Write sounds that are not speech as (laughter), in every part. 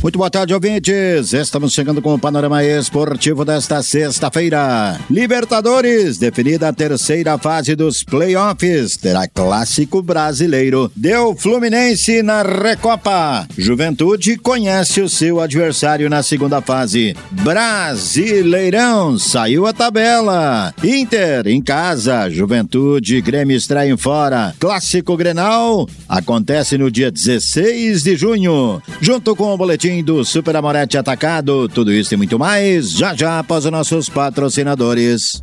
Muito boa tarde, ouvintes. Estamos chegando com o panorama esportivo desta sexta-feira. Libertadores, definida a terceira fase dos playoffs. Terá clássico brasileiro. Deu Fluminense na Recopa. Juventude conhece o seu adversário na segunda fase. Brasileirão, saiu a tabela. Inter em casa. Juventude, Grêmio extraem fora. Clássico Grenal acontece no dia 16 de junho. Junto com o boletim do Super Amorete Atacado. Tudo isso e muito mais, já já após os nossos patrocinadores.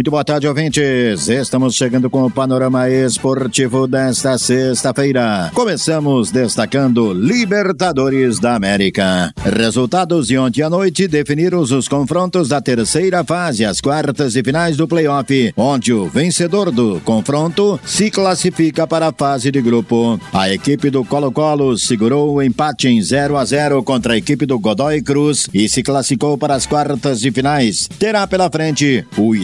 Muito boa tarde, ouvintes. Estamos chegando com o panorama esportivo desta sexta-feira. Começamos destacando Libertadores da América. Resultados de ontem à noite definiram os confrontos da terceira fase, as quartas e finais do playoff, onde o vencedor do confronto se classifica para a fase de grupo. A equipe do Colo-Colo segurou o empate em 0 a 0 contra a equipe do Godoy Cruz e se classificou para as quartas de finais. Terá pela frente o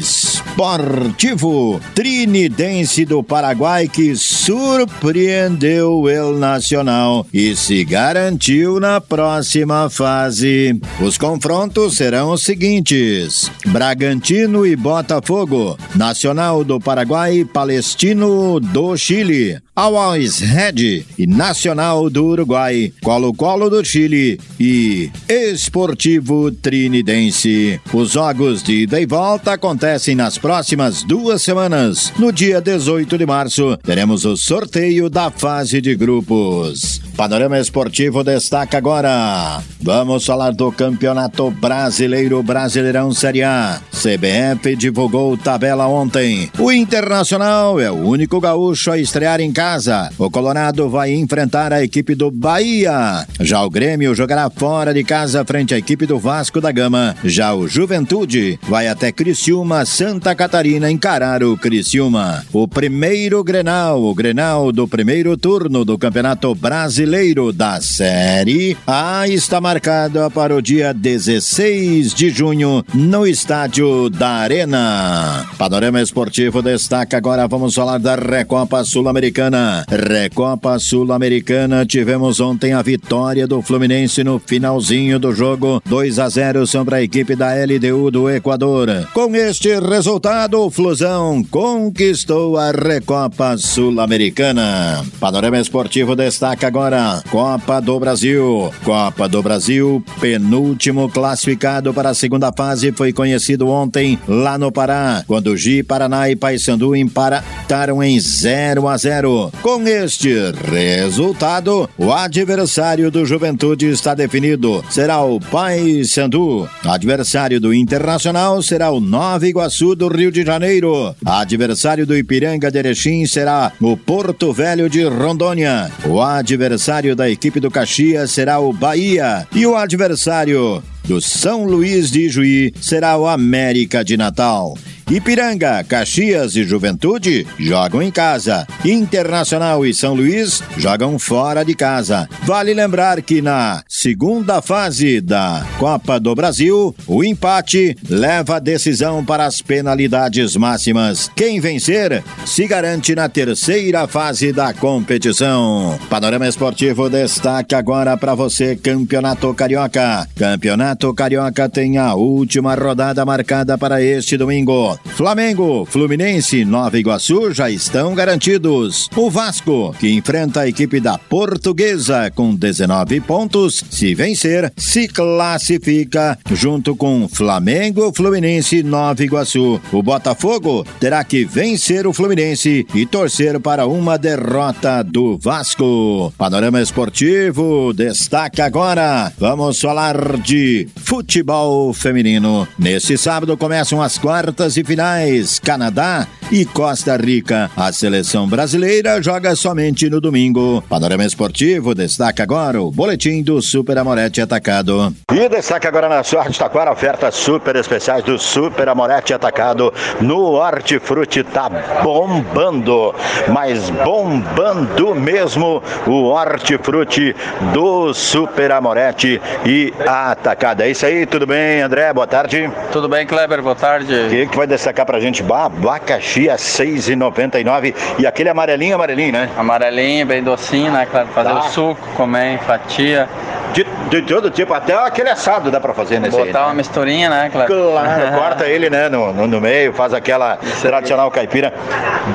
Esportivo Trinidense do Paraguai que surpreendeu o Nacional e se garantiu na próxima fase. Os confrontos serão os seguintes: Bragantino e Botafogo, Nacional do Paraguai, Palestino do Chile, Always Red e Nacional do Uruguai, Colo-Colo do Chile e Esportivo Trinidense. Os jogos de ida e volta acontecem na nas próximas duas semanas. No dia 18 de março, teremos o sorteio da fase de grupos. Panorama Esportivo destaca agora. Vamos falar do Campeonato Brasileiro Brasileirão Série A. CBF divulgou tabela ontem. O Internacional é o único gaúcho a estrear em casa. O Colorado vai enfrentar a equipe do Bahia. Já o Grêmio jogará fora de casa frente à equipe do Vasco da Gama. Já o Juventude vai até Criciúma, Santa Catarina encarar o Criciúma. O primeiro Grenal, o Grenal do primeiro turno do Campeonato Brasileiro da Série A está marcado para o dia 16 de junho no estádio da Arena. Panorama Esportivo destaca agora, vamos falar da Recopa Sul-Americana. Recopa Sul-Americana, tivemos ontem a vitória do Fluminense no finalzinho do jogo, 2 a 0 sobre a equipe da LDU do Equador. Com este resultado, o Flusão conquistou a Recopa Sul-Americana. Panorama Esportivo destaca agora Copa do Brasil. Copa do Brasil, penúltimo classificado para a segunda fase, foi conhecido ontem lá no Pará, quando Gi Paraná e Paysandu empataram em 0 a 0. Com este resultado, o adversário do Juventude está definido. Será o Paysandu. Adversário do Internacional será o Nova Iguaçu do Rio de Janeiro. Adversário do Ipiranga de Erechim será o Porto Velho de Rondônia. O adversário da equipe do Caxias será o Bahia. E o adversário do São Luís de Juí será o América de Natal. Ipiranga, Caxias e Juventude jogam em casa. Internacional e São Luís jogam fora de casa. Vale lembrar que na segunda fase da Copa do Brasil, o empate leva a decisão para as penalidades máximas. Quem vencer se garante na terceira fase da competição. Panorama Esportivo destaque agora para você Campeonato Carioca. Campeonato Carioca tem a última rodada marcada para este domingo. Flamengo, Fluminense, Nova Iguaçu já estão garantidos. O Vasco, que enfrenta a equipe da Portuguesa com 19 pontos, se vencer, se classifica junto com Flamengo, Fluminense, Nova Iguaçu. O Botafogo terá que vencer o Fluminense e torcer para uma derrota do Vasco. Panorama Esportivo destaca agora. Vamos falar de futebol feminino. Neste sábado começam as quartas e finais. Canadá e Costa Rica. A seleção brasileira joga somente no domingo. Panorama Esportivo destaca agora o boletim do Super Amorete Atacado. E destaca agora na Rádio Taquara ofertas super especiais do Super Amorete Atacado no Hortifruti tá bombando, mas bombando mesmo o Hortifruti do Super Amorete e Atacado. É isso aí, tudo bem, André? Boa tarde. Tudo bem, Kleber? Boa tarde. O que, que vai destacar pra gente? Abacaxi a 6,99 e aquele amarelinho, amarelinho, né? Amarelinho, bem docinho, né, Kleber? Fazer tá. o suco, comer fatia. De, de, todo tipo, até aquele assado dá pra fazer nesse Botar aí, né? uma misturinha, né, Claro, (laughs) corta ele, né, no, no, no, meio, faz aquela tradicional caipira.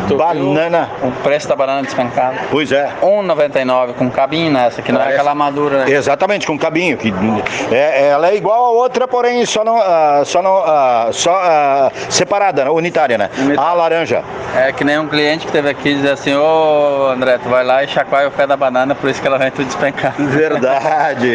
Tu banana. O preço da banana despencada. Pois é. 1,99 com cabinho nessa, que não Parece... é aquela madura. Né? Exatamente, com cabinho. Que é, ela é igual a outra, porém só não, uh, só não, uh, só uh, separada, né, unitária, né? A laranja. É que nem um cliente que teve aqui dizer assim, ô André, tu vai lá e chacoalha o pé da banana, por isso que ela vem tudo despencada. Verdade.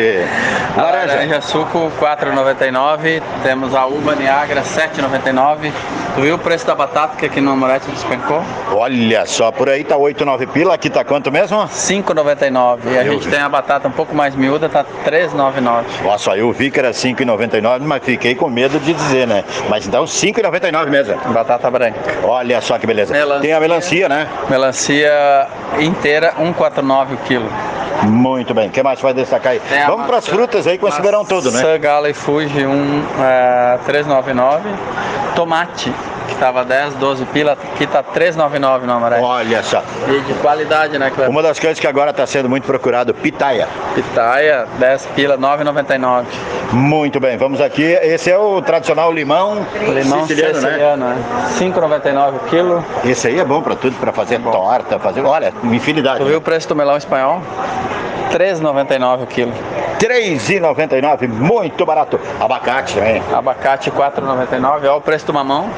Laranja. laranja suco 4,99. Temos a uva Niagara 7,99. Tu viu o preço da batata que aqui no Amorete despencou? Olha só, por aí tá 8, 9 pila, aqui tá quanto mesmo? 5,99. E a gente vi. tem a batata um pouco mais miúda, tá 3,99. Nossa, eu vi que era 5,99, mas fiquei com medo de dizer, né? Mas então 5,99 mesmo. Batata branca. Olha só que beleza. Melancia, tem a melancia, né? Melancia inteira, 1,49 o quilo. Muito bem. O que mais vai destacar aí? Tem Vamos para as frutas aí com esse verão todo, né? Sangala e Fuji, um é, 399. Tomate, estava 10, 12 pila, aqui está 3,99 no amarelo. Olha só. E de qualidade, né, Cleber? Uma das coisas que agora está sendo muito procurado, pitaia. Pitaia, 10 pila, 9,99. Muito bem, vamos aqui. Esse é o tradicional limão, limão siciliano, siciliano né? né? 5,99 o quilo. Esse aí é bom para tudo, para fazer é torta, fazer, olha, infinidade. Tu né? viu o preço do melão espanhol? 3,99 o quilo. 3,99, muito barato. Abacate também. Abacate 4,99, olha o preço do mamão.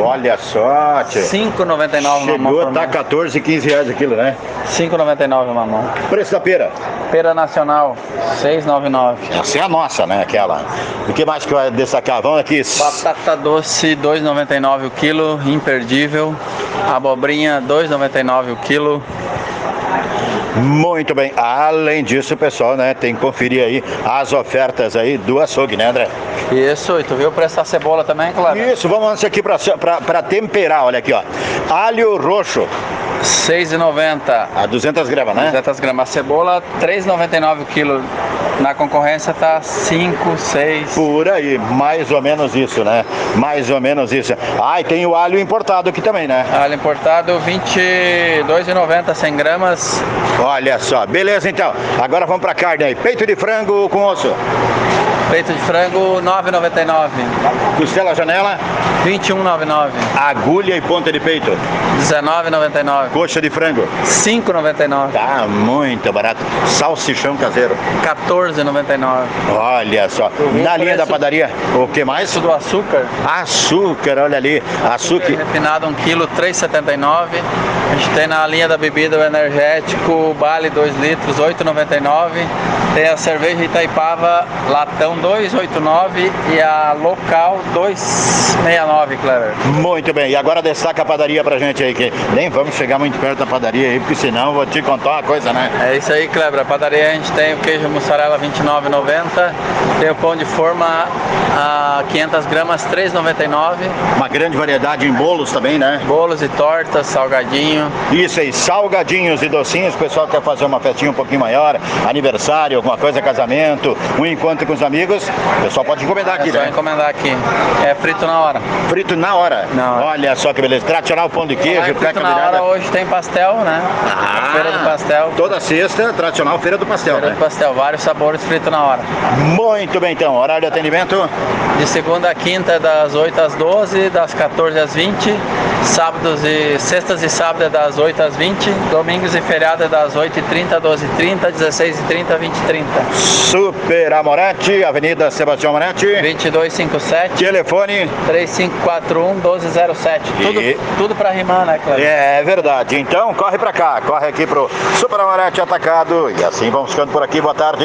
Olha só, tia. 5,99 mamão. Chegou, tá 14, 15 reais o quilo, né? 5,99 mamão. Preço da pera? Pera nacional, 6,99. Essa é a nossa, né? Aquela. O que mais que vai destacar? Vamos aqui. Batata doce, 2,99 o quilo, imperdível. Abobrinha, 2,99 o quilo. Muito bem. Além disso, pessoal, né, tem que conferir aí as ofertas aí do açougue, né, André? Isso, e tu viu preço da cebola também, claro? Isso, vamos aqui para temperar, olha aqui, ó. Alho roxo. 6,90. A 200 gramas, né? 200 gramas. A cebola, 3,99 o quilo. Na concorrência tá 5, 6. Por aí, mais ou menos isso, né? Mais ou menos isso. Ah, e tem o alho importado aqui também, né? Alho importado, 22,90, 100 gramas. Olha só, beleza então. Agora vamos pra carne aí. Peito de frango com osso. Peito de frango 9,99. Costela janela 21,99. Agulha e ponta de peito 19,99. Coxa de frango 5,99. Tá muito barato. Salsichão caseiro 14,99. Olha só. Na linha da padaria, o que mais? Do açúcar. Açúcar, olha ali. Açúcar refinado 1 kg 3,79. A gente tem na linha da bebida o energético Bale 2 litros 8,99. Tem a cerveja Itaipava latão 289 e a local 269, Clever. Muito bem, e agora destaca a padaria pra gente aí, que nem vamos chegar muito perto da padaria aí, porque senão vou te contar uma coisa, né? É isso aí, Cleber. A padaria a gente tem o queijo mussarela 29,90, tem o pão de forma a 500 gramas 3,99. Uma grande variedade em bolos também, né? Bolos e tortas, salgadinho. Isso aí, salgadinhos e docinhos. O pessoal quer fazer uma festinha um pouquinho maior, aniversário, alguma coisa, casamento, um encontro com os amigos. O pessoal pode encomendar aqui, é só né? encomendar aqui. É frito na hora. Frito na hora. Na hora. Olha só que beleza. Tradicional pão de queijo, Lá em peca frito na hora hoje tem pastel, né? Ah, Feira do pastel. Toda sexta, tradicional feira do pastel, Feira né? do pastel, vários sabores frito na hora. Muito bem, então. Horário de atendimento? De segunda a quinta é das 8 às 12, das 14 às 20. Sábados e sextas e sábados é das 8 às 20. Domingos e feriado é das 8h30, 12h30, 16h30, 20h30. Super Amorete, Avenida Sebastião Amorete. 2257 Telefone 3541 1207. Tudo, E- tudo pra rimar, né, Cleber? É verdade. Então corre pra cá, corre aqui pro Super Amorete Atacado. E assim vamos ficando por aqui. Boa tarde.